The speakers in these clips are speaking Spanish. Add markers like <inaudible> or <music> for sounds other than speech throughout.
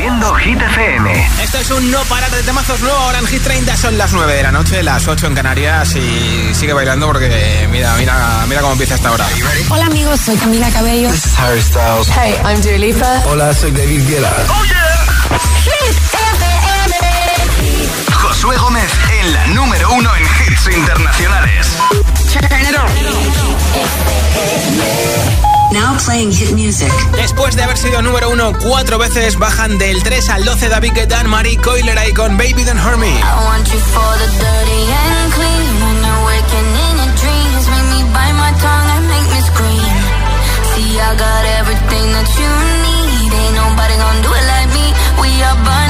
Haciendo Hit FM. Esto es un no parar de temazos nuevo. Ahora en Hit 30 son las 9 de la noche, las 8 en Canarias. Y sigue bailando porque mira, mira, mira cómo empieza esta hora. Hola amigos, soy Camila Cabello. This is Harry Styles. Hey, I'm Dua Lipa. Hola, soy David Guetta. ¡Oh, yeah! Hit FM. Josué Gómez en la número uno en hits internacionales. Now playing hit music. Después de haber sido número uno cuatro veces, bajan del 3 al 12 David Guetta, Marie Coiler y con Baby Don't Hurt Me. I want you for the dirty and clean. When you're waking in your dreams, make me bite my tongue and make me scream. See, I got everything that you need. Ain't nobody gonna do it like me. We are burning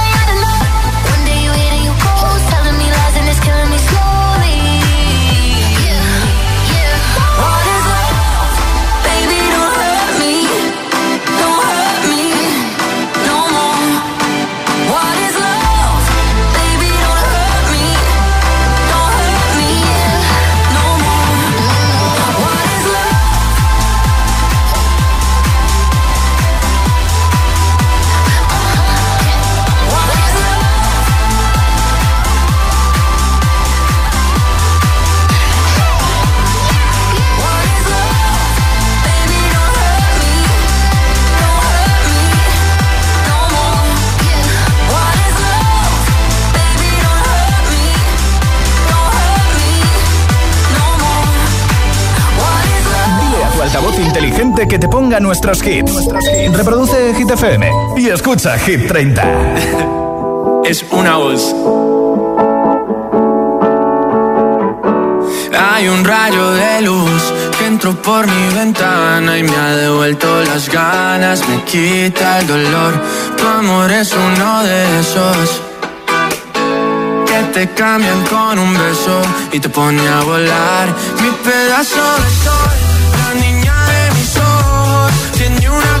nuestros hits. Reproduce Hit FM y escucha Hit 30. <laughs> es una voz. Hay un rayo de luz que entró por mi ventana y me ha devuelto las ganas, me quita el dolor. Tu amor es uno de esos que te cambian con un beso y te pone a volar. Mi pedazo de sol, Sin ni una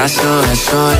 pedazo de sol.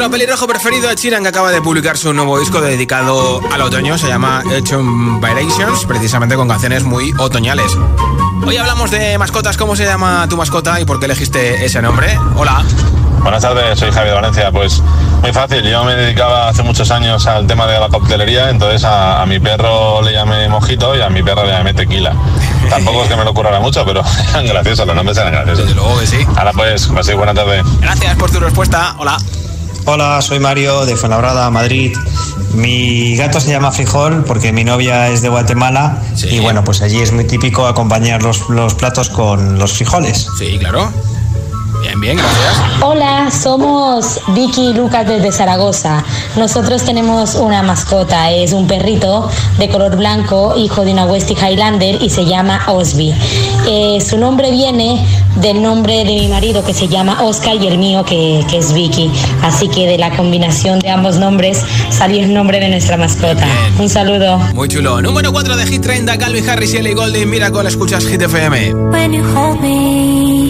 nuestro pelirrojo preferido de Chiran, que acaba de publicar su nuevo disco dedicado al otoño. Se llama Action Variations, precisamente con canciones muy otoñales. Hoy hablamos de mascotas. ¿Cómo se llama tu mascota y por qué elegiste ese nombre? Hola. Buenas tardes, soy Javier Valencia. Pues muy fácil, yo me dedicaba hace muchos años al tema de la coctelería, entonces a, mi perro le llamé mojito y a mi perro le llamé tequila. Tampoco es que me lo ocurra mucho, pero <laughs> eran graciosos, los nombres eran graciosos. Desde luego que sí. Ahora pues, así, buena tarde. Gracias por tu respuesta, hola. Hola, soy Mario de Fuenlabrada, Madrid. Mi gato se llama Frijol porque mi novia es de Guatemala y bueno, pues allí es muy típico acompañar los, los platos con los frijoles. Sí, claro. Bien, bien, gracias. Hola, somos Vicky y Lucas desde Zaragoza. Nosotros tenemos una mascota, es un perrito de color blanco, hijo de una Westie Highlander y se llama Osby. Eh, su nombre viene del nombre de mi marido que se llama Oscar y el mío que, que es Vicky. Así que de la combinación de ambos nombres salió el nombre de nuestra mascota. Un saludo. Muy chulo. Número 4 de Hit 30, Calvin Harris y Ellie Golding. Mira con escuchas Hit FM. When you hold me,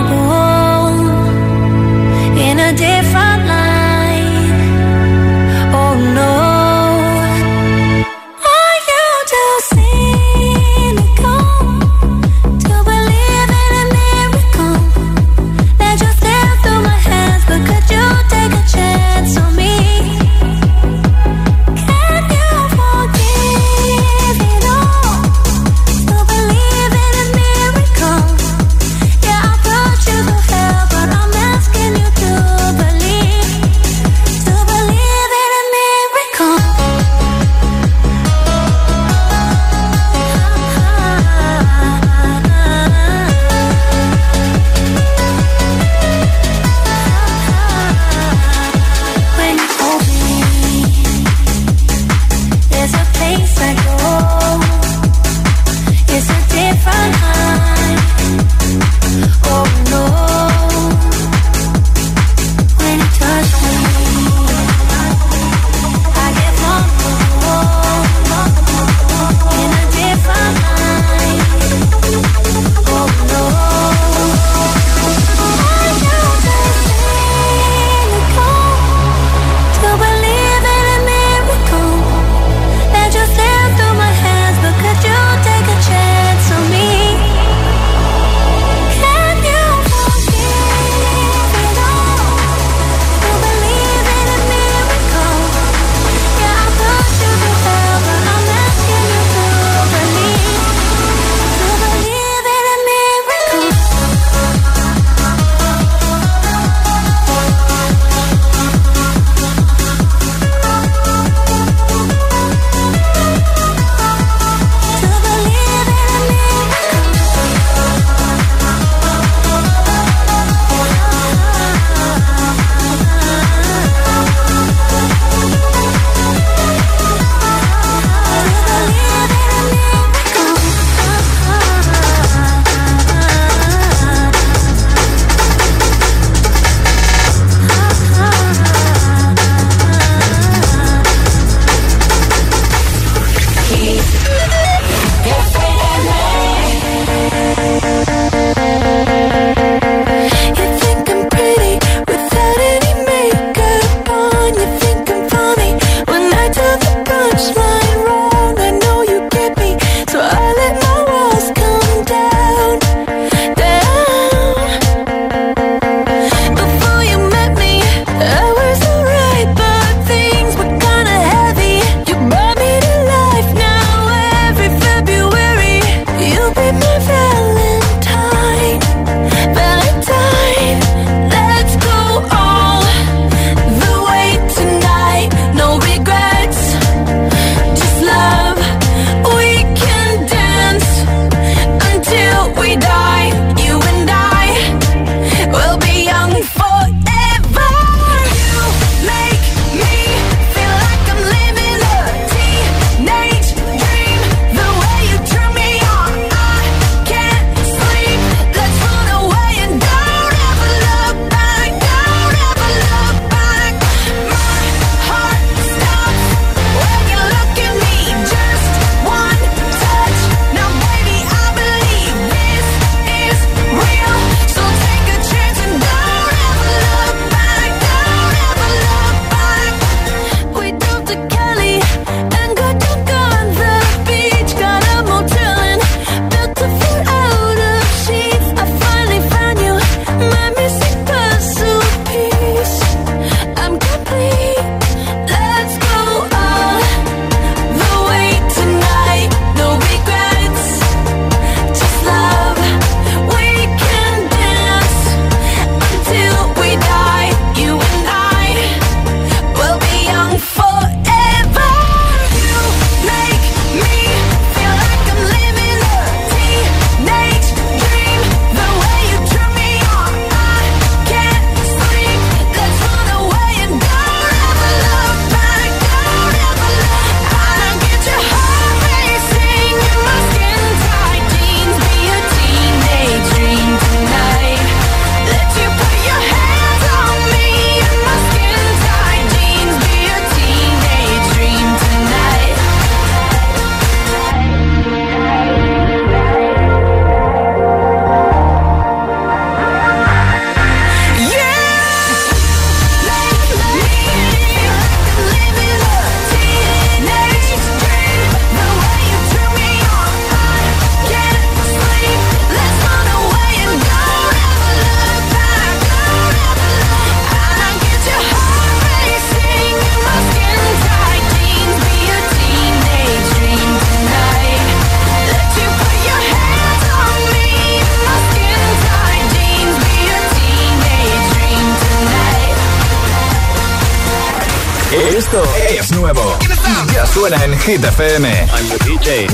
ya suena en Hit FM.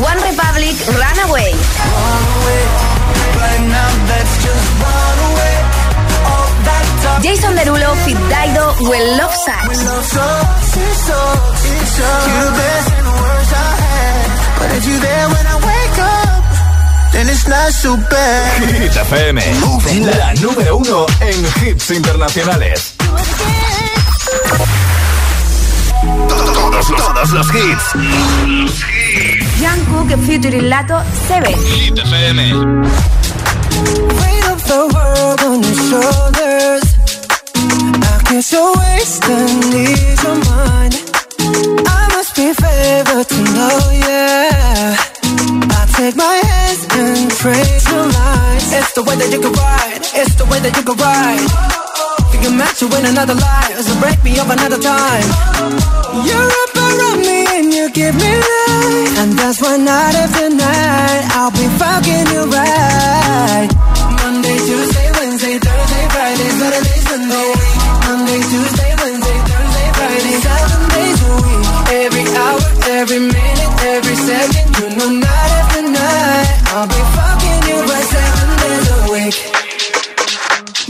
One Republic Runaway. Jason Derulo, Fit Daido, Well Love Sucks. But if you there when I wake up, then it's not so bad. Hit FM, la número uno en hits internacionales. Todos los, hits. Jungkook featuring Lato 7. Hit FM. Weight of the world on your shoulders. I guess you're wasting ease your mind. I must be favored to know, yeah. I take my hands and praise your light. It's the way that you can ride. It's the way that you can ride. You can match you in another life, so break me up another time. You're up around me and you give me life, and that's why night after night I'll be fucking you right. Monday, Tuesday, Wednesday, Thursday, Friday, Saturday, Sunday. Monday, Tuesday, Wednesday, Thursday, Friday, seven days a week. Every hour, every minute, every second,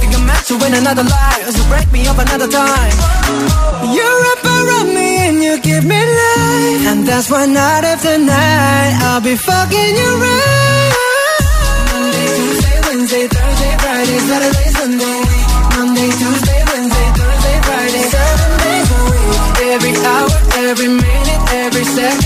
Think I'm meant to win another life. So break me up another time. You're up around me and you give me life. And that's why night after night I'll be fucking you right. Monday, Tuesday, Wednesday, Thursday, Friday, Saturday, Sunday. Monday, Tuesday, Wednesday, Thursday, Friday. Seven days a week. Every hour, every minute, every second.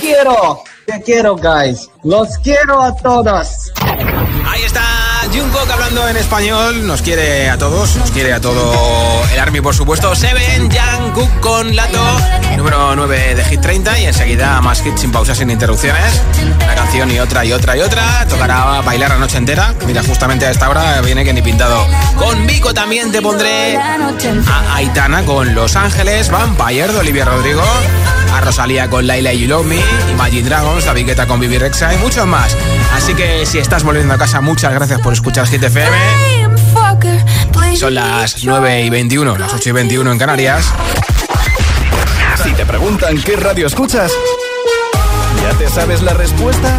Quiero, te quiero, guys. Los quiero a todos. Hablando en español. Nos quiere a todos, nos quiere a todo el Army, por supuesto. Seven, Jungkook con Lato, número 9 de Hit 30. Y enseguida más hits sin pausas, sin interrupciones. Una canción y otra y otra y otra. Tocará bailar la noche entera. Mira, justamente a esta hora viene que ni pintado. Con Vico también te pondré a Aitana con Los Ángeles, Vampire de Olivia Rodrigo. A Rosalía con Laila y Me, Imagine Dragons, La Viqueta con Vivi Rexa y muchos más. Así que si estás volviendo a casa, muchas gracias por escuchar Hit FM. Son las 9 y 21, las 8 y 21 en Canarias. Si te preguntan qué radio escuchas, ¿ya te sabes la respuesta?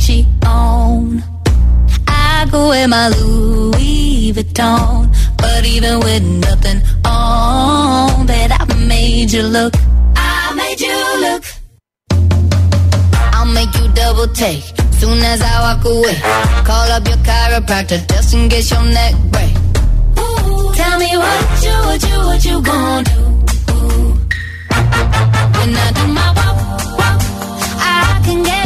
On. I go wear my Louis Vuitton. But even with nothing on, that I made you look. I made you look. I'll make you double take. Soon as I walk away, call up your chiropractor just in case your neck break. Tell me what you, what you, what you gonna do? When I do my walk, walk, I can guarantee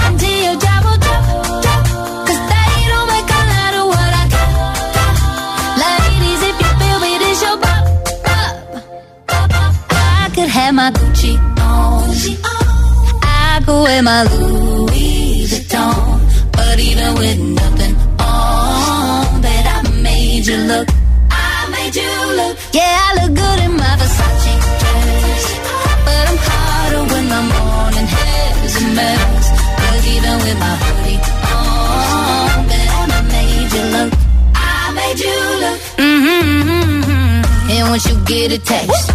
Have my Gucci. I could wear my Louis Vuitton. But even with nothing on, bet I made you look. I made you look. Yeah, I look good in my Versace dress. But I'm hotter when my morning hair's a mess. But even with my hoodie on, bet I made you look. I made you look. Mm-hmm. And once you get a taste,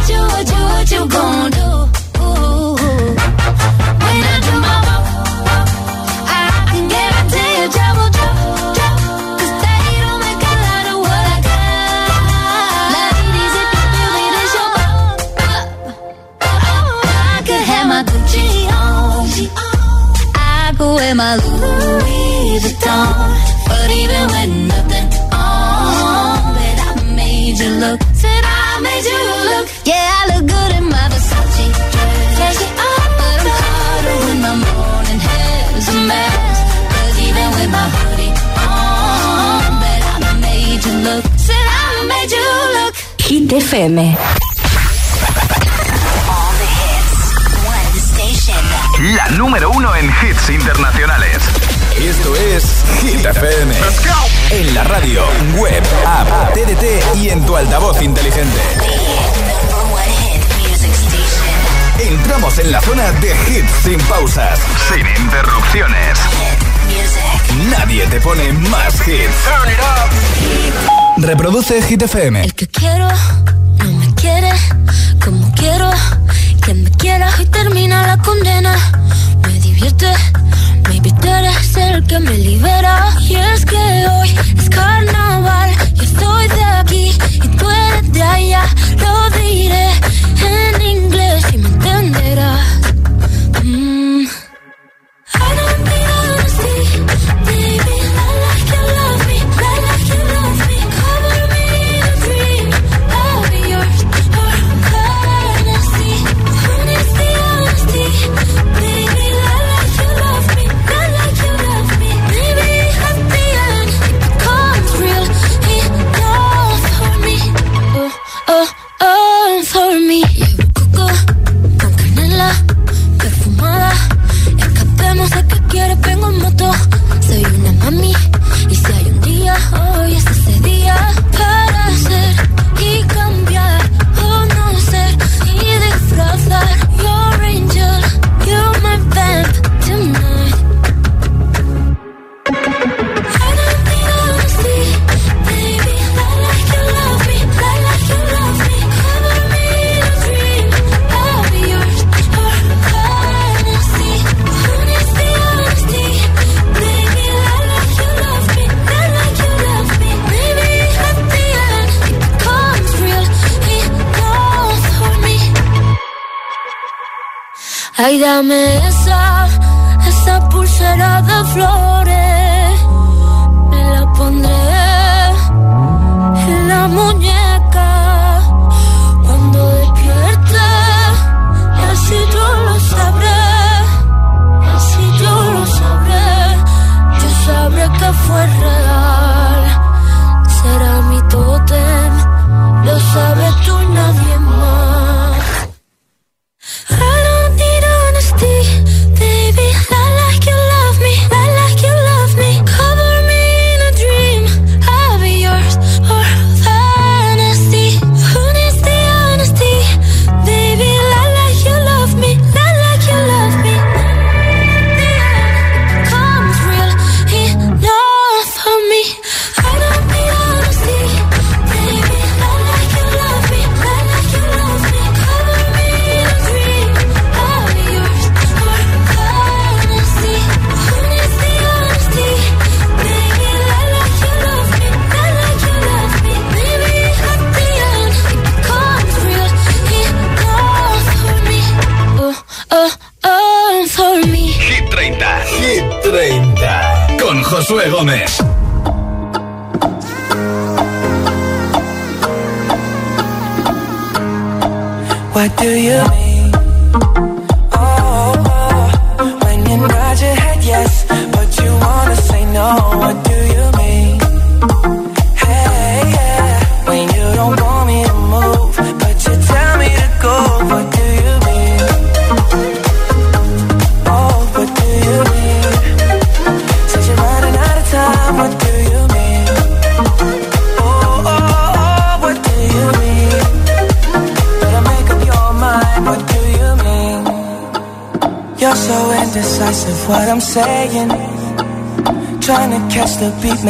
pone más hits. Reproduce Hit FM. que quiero no me quiere como quiero que me quiera y termina la condena. Me divierte, maybe tú eres el que me libera. Y es que hoy es carnaval, yo estoy de aquí y tú eres de allá. Lo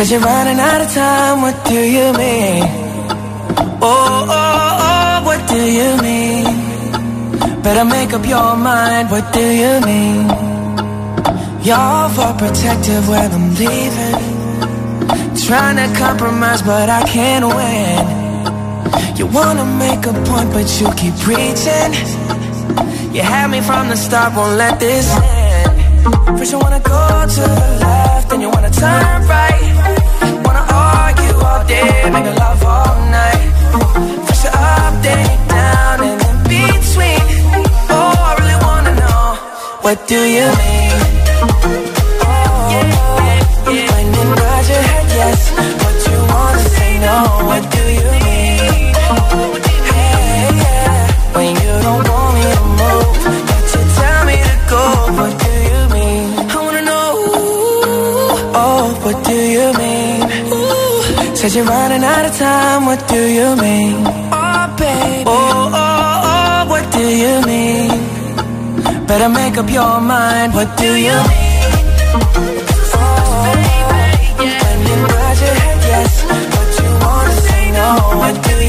Said you're running out of time. What do you mean? Oh, oh, oh, what do you mean? Better make up your mind. What do you mean? You're for protective when I'm leaving. Trying to compromise, but I can't win. You wanna make a point, but you keep preaching. You had me from the start, won't let this end. First you wanna go to the left, then you wanna turn right. Argue all day, make love all night. Up, down, and in between. Oh, I really wanna know, what do you mean? Oh, when you nod your head yes, but you wanna say no. What do you mean? Yeah, when you don't want me to move, Said you're running out of time. What do you mean? Oh, baby. Oh, oh, oh, what do you mean? Better make up your mind. What do you mean? Oh, when you nod your head yes, but you wanna say no. What do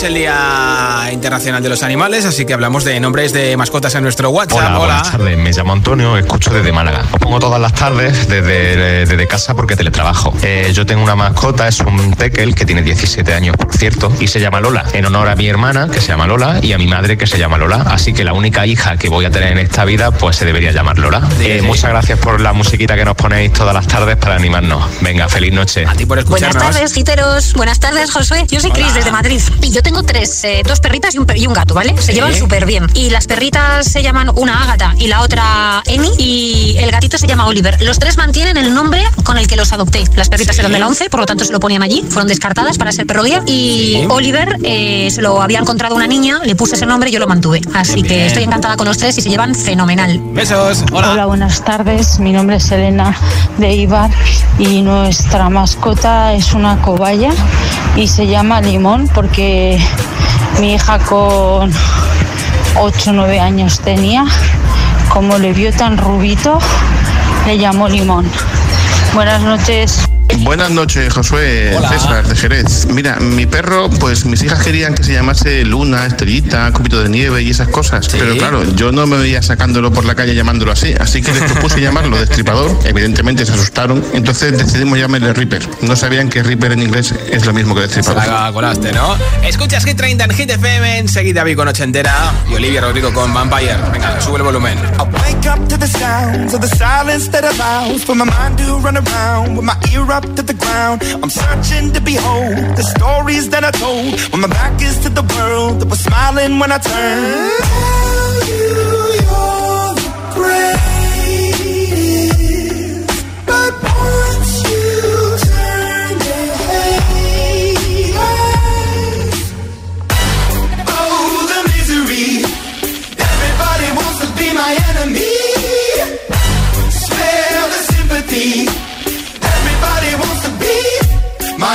se lía Internacional de los Animales, así que hablamos de nombres de mascotas en nuestro WhatsApp. Hola, buenas tardes. Me llamo Antonio, escucho desde Málaga. Os pongo todas las tardes desde, desde casa porque teletrabajo. Eh, yo tengo una mascota, es un tekel que tiene 17 años, por cierto, y se llama Lola, en honor a mi hermana, que se llama Lola, y a mi madre, que se llama Lola. Así que la única hija que voy a tener en esta vida, pues se debería llamar Lola. Eh, muchas gracias por la musiquita que nos ponéis todas las tardes para animarnos. Venga, feliz noche. A ti por Buenas tardes, giteros. Buenas tardes, Josué. Yo soy Cris desde Madrid. Y yo tengo tres, eh, dos perritas y un, y un gato, ¿vale? Se llevan súper bien. Y las perritas se llaman una Ágata y la otra Emi. Y el gatito se llama Oliver. Los tres mantienen el nombre con el que los adopté. Las perritas Sí. eran de la 11, por lo tanto se lo ponían allí. Fueron descartadas para ser perro guía. Y Sí. Oliver eh, se lo había encontrado una niña, le puse ese nombre y yo lo mantuve. Así Bien, que estoy encantada con los tres y se llevan fenomenal. Besos. Hola. buenas tardes. Mi nombre es Elena de Ibar y nuestra mascota es una cobaya y se llama Limón porque mi hija con 8 o 9 años tenía, como le vio tan rubito, le llamó Limón. Buenas noches. Buenas noches, Josué Hola. César de Jerez. Mira, mi perro, pues mis hijas querían que se llamase Luna, Estrellita, Copito de Nieve y esas cosas. Pero claro, yo no me veía sacándolo por la calle llamándolo así. Así que les propuse <laughs> llamarlo Destripador. Evidentemente se asustaron. Entonces decidimos llamarle Reaper. No sabían que Reaper en inglés es lo mismo que Se Destripador. la colaste, ¿no? Escuchas Hit 30 en Hit FM, enseguida vi con Ochentera y Olivia Rodrigo con Vampire. Venga, sube el volumen. Wake up to the sounds of the silence that allows for my mind to run around with my ear up to the ground. I'm searching to behold the stories that I told when my back is to the world that was smiling when I turned. Tell you you're the greatest,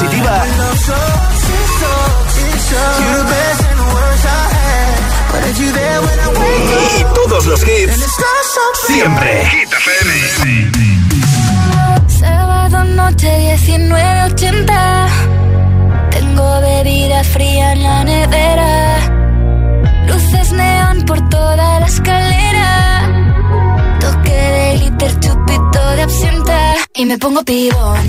positiva. Y todos los hits. Siempre. Hit FM. Sábado noche 19.80 Tengo bebida fría en la nevera Luces neón por toda la escalera Toque de glitter, chupito de absenta Y me pongo pibón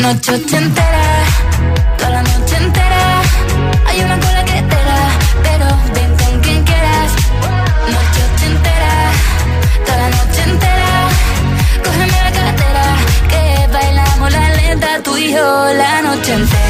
Noche ochentera, toda la noche entera. Hay una cola que te da, pero ven con quien quieras. Noche ochentera, toda la noche entera. Cógeme la cartera, que bailamos la lenta tú y yo la noche entera.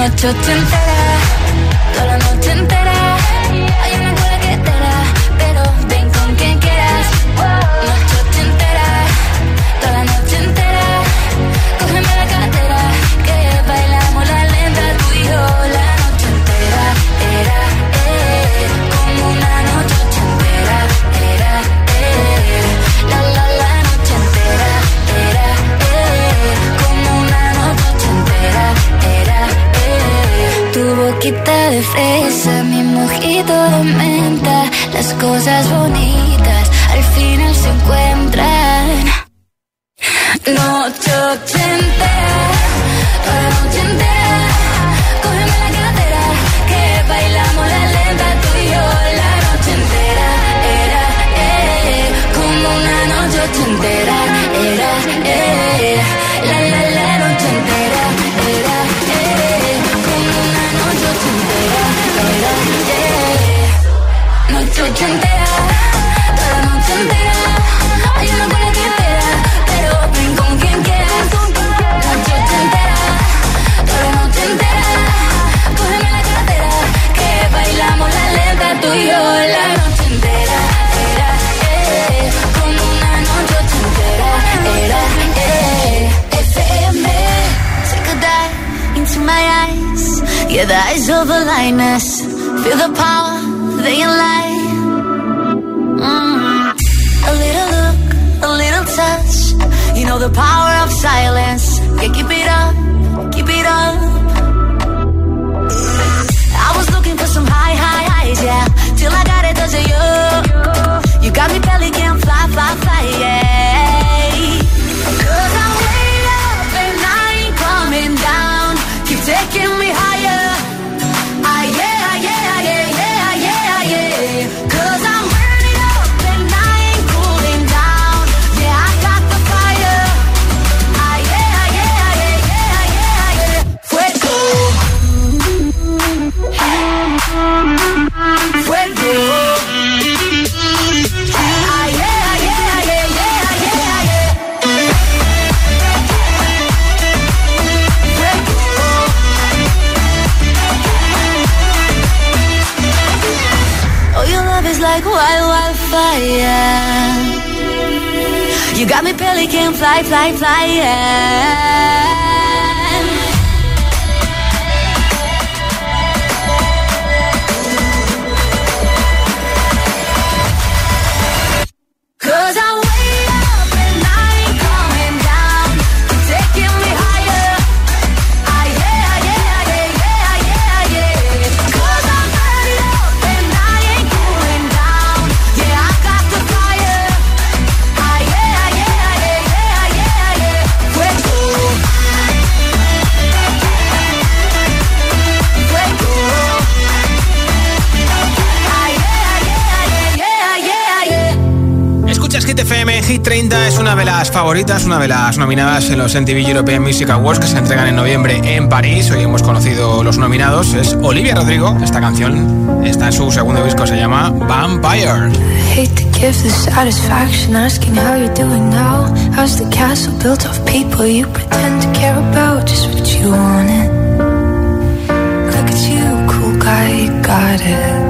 Noche ochentera, can fly, fly, fly, yeah. 30 es una de las favoritas, una de las nominadas en los MTV European Music Awards que se entregan en noviembre en París. Hoy hemos conocido los nominados. Es Olivia Rodrigo. Esta canción está en su segundo disco, se llama Vampire. I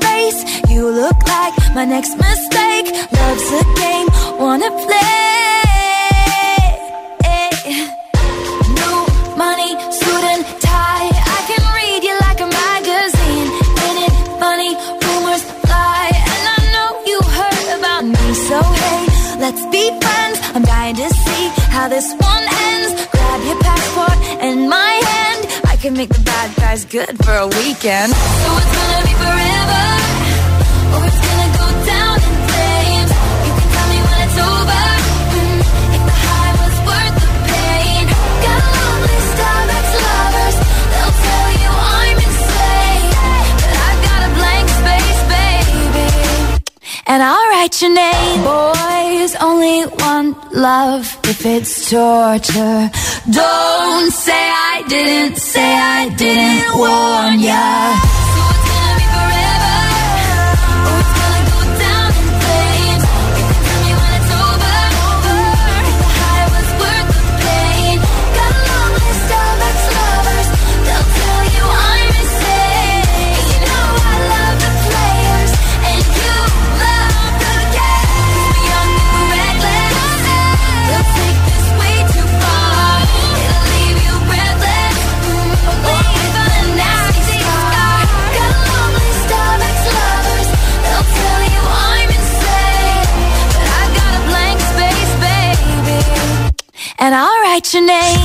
Face. You look like my next mistake. Love's a game, wanna play. Make the bad guys good for a weekend. So it's gonna be forever, or it's gonna go down in flames. You can tell me when it's over. mm, if the high was worth the pain. Got list of ex-lovers. They'll tell you I'm insane, but I've got a blank space, baby and I'll write your name. Boys only want love if it's torture. Don't say I didn't, say I didn't warn ya. And I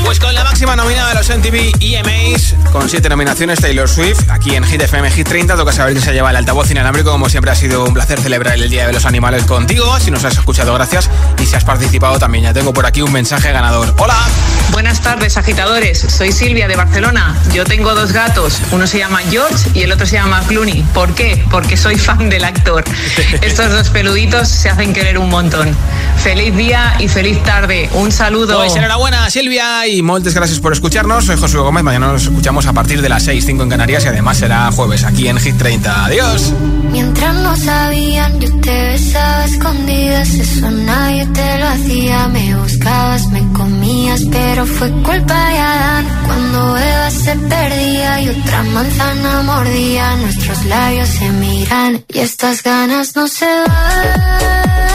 Pues con la máxima nominada de los MTV EMAs, con siete nominaciones, Taylor Swift, aquí en Hit FM Hit 30, toca saber quién se lleva el altavoz inalámbrico. Como siempre ha sido un placer celebrar el Día de los Animales contigo. Si nos has escuchado, gracias. Y si has participado también, ya tengo por aquí un mensaje ganador. Hola. Buenas tardes, agitadores. Soy Silvia de Barcelona. Yo tengo dos gatos. Uno se llama George y el otro se llama Clooney. ¿Por qué? Porque soy fan del actor. <laughs> Estos dos peluditos se hacen querer un montón. Feliz día y feliz tarde. Un saludo. Pues enhorabuena, Silvia, y muchas gracias por escucharnos. Soy Josué Gómez. Mañana nos escuchamos a partir de las 6, 5 en Canarias y además será jueves aquí en Hit 30. Adiós. Mientras no sabían, yo te besaba escondidas. Eso nadie te lo hacía. Me buscabas, me comías, pero fue culpa de Adán. Cuando Eva se perdía y otra manzana mordía, nuestros labios se miran y estas ganas no se van.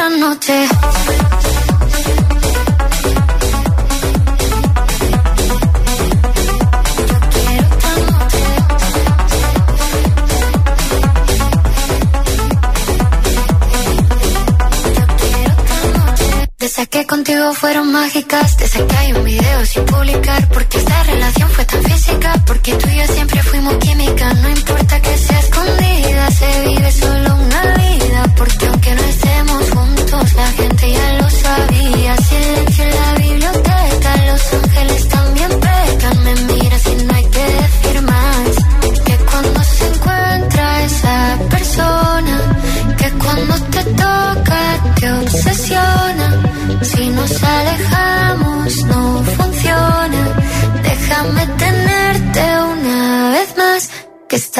Otra noche. Desde que contigo fueron mágicas, desde que hay un video sin publicar, porque esta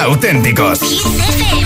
Auténticos.